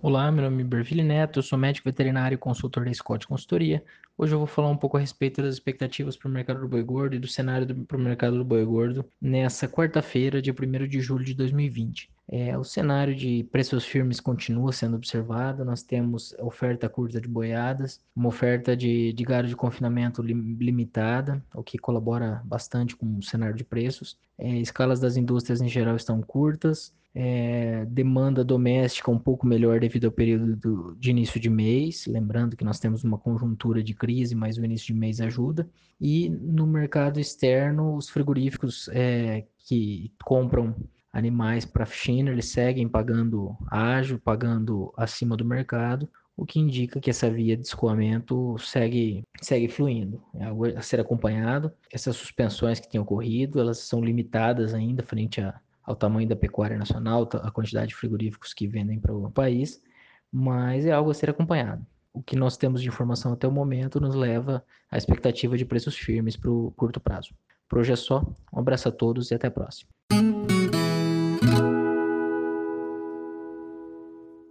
Olá, meu nome é Berville Neto, eu sou médico veterinário e consultor da Scott Consultoria. Hoje eu vou falar um pouco a respeito das expectativas para o mercado do boi gordo e do cenário para o mercado do boi gordo nessa quarta-feira, dia 1 de julho de 2020. É, o cenário de preços firmes continua sendo observado. Nós temos oferta curta de boiadas, uma oferta de, de gado de confinamento lim, limitada, o que colabora bastante com o cenário de preços. É, escalas das indústrias em geral estão curtas, é, demanda doméstica um pouco melhor devido ao período do, de início de mês, lembrando que nós temos uma conjuntura de crise, mas o início de mês ajuda. E no mercado externo, os frigoríficos é, que compram animais para China, eles seguem pagando ágil, pagando acima do mercado, o que indica que essa via de escoamento segue, segue fluindo. É algo a ser acompanhado. Essas suspensões que têm ocorrido, elas são limitadas ainda frente a ao tamanho da pecuária nacional, a quantidade de frigoríficos que vendem para o país, mas é algo a ser acompanhado. O que nós temos de informação até o momento nos leva à expectativa de preços firmes para o curto prazo. Por hoje é só, um abraço a todos e até a próxima.